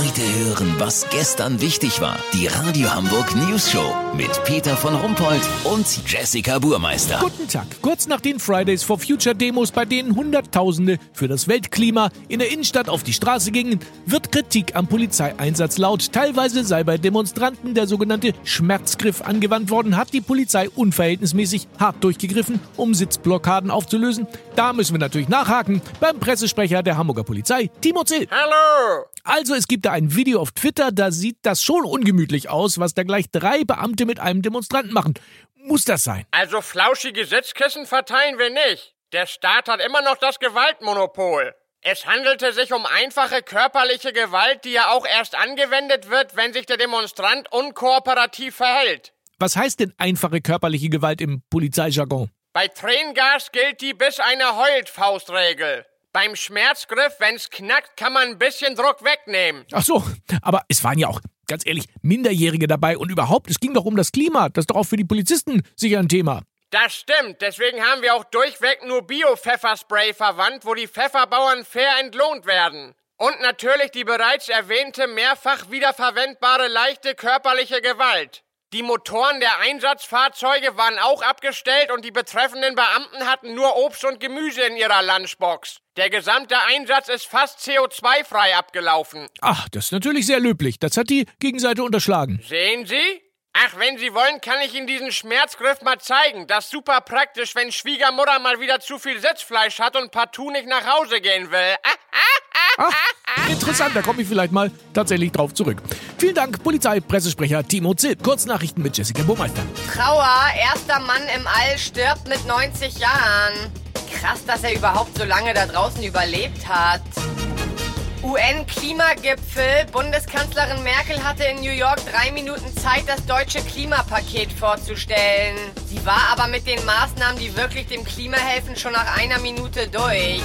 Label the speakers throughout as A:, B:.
A: Heute hören, was gestern wichtig war. Die Radio Hamburg News Show mit Peter von Rumpold und Jessica Burmeister.
B: Guten Tag. Kurz nach den Fridays for Future Demos, bei denen Hunderttausende für das Weltklima in der Innenstadt auf die Straße gingen, wird Kritik am Polizeieinsatz laut. Teilweise sei bei Demonstranten der sogenannte Schmerzgriff angewandt worden, hat die Polizei unverhältnismäßig hart durchgegriffen, um Sitzblockaden aufzulösen. Da müssen wir natürlich nachhaken beim Pressesprecher der Hamburger Polizei, Timo Zill.
C: Hallo!
B: Also es gibt da ein Video auf Twitter, da sieht das schon ungemütlich aus, was da gleich drei Beamte mit einem Demonstranten machen. Muss das sein?
C: Also flauschige Sitzkissen verteilen wir nicht. Der Staat hat immer noch das Gewaltmonopol. Es handelte sich um einfache körperliche Gewalt, die ja auch erst angewendet wird, wenn sich der Demonstrant unkooperativ verhält.
B: Was heißt denn einfache körperliche Gewalt im Polizeijargon?
C: Bei Tränengas gilt die bis eine heult Faustregel. Beim Schmerzgriff, wenn's knackt, kann man ein bisschen Druck wegnehmen.
B: Ach so, aber es waren ja auch, ganz ehrlich, Minderjährige dabei und überhaupt, es ging doch um das Klima. Das ist doch auch für die Polizisten sicher ein Thema.
C: Das stimmt, deswegen haben wir auch durchweg nur Bio-Pfefferspray verwandt, wo die Pfefferbauern fair entlohnt werden. Und natürlich die bereits erwähnte mehrfach wiederverwendbare leichte körperliche Gewalt. Die Motoren der Einsatzfahrzeuge waren auch abgestellt und die betreffenden Beamten hatten nur Obst und Gemüse in ihrer Lunchbox. Der gesamte Einsatz ist fast CO2-frei abgelaufen.
B: Ach, das ist natürlich sehr löblich. Das hat die Gegenseite unterschlagen.
C: Sehen Sie? Ach, wenn Sie wollen, kann ich Ihnen diesen Schmerzgriff mal zeigen. Das ist super praktisch, wenn Schwiegermutter mal wieder zu viel Sitzfleisch hat und partout nicht nach Hause gehen will. Ah, ah, ah,
B: Ach, interessant, da komme ich vielleicht mal tatsächlich drauf zurück. Vielen Dank, Polizeipressesprecher Timo Zipp. Kurznachrichten mit Jessica Burmeister.
D: Trauer, erster Mann im All stirbt mit 90 Jahren. Krass, dass er überhaupt so lange da draußen überlebt hat. UN-Klimagipfel. Bundeskanzlerin Merkel hatte in New York drei Minuten Zeit, das deutsche Klimapaket vorzustellen. Sie war aber mit den Maßnahmen, die wirklich dem Klima helfen, schon nach einer Minute durch.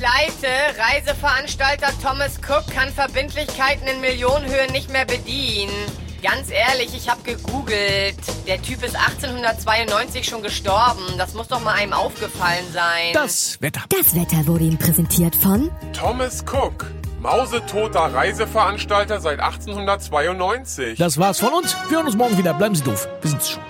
D: Pleite. Reiseveranstalter Thomas Cook kann Verbindlichkeiten in Millionenhöhe nicht mehr bedienen. Ganz ehrlich, ich habe gegoogelt. Der Typ ist 1892 schon gestorben. Das muss doch mal einem aufgefallen sein.
B: Das Wetter.
E: Das Wetter wurde Ihnen präsentiert von
F: Thomas Cook, mausetoter Reiseveranstalter seit 1892.
B: Das war's von uns. Wir hören uns morgen wieder. Bleiben Sie doof. Wir sind's schon.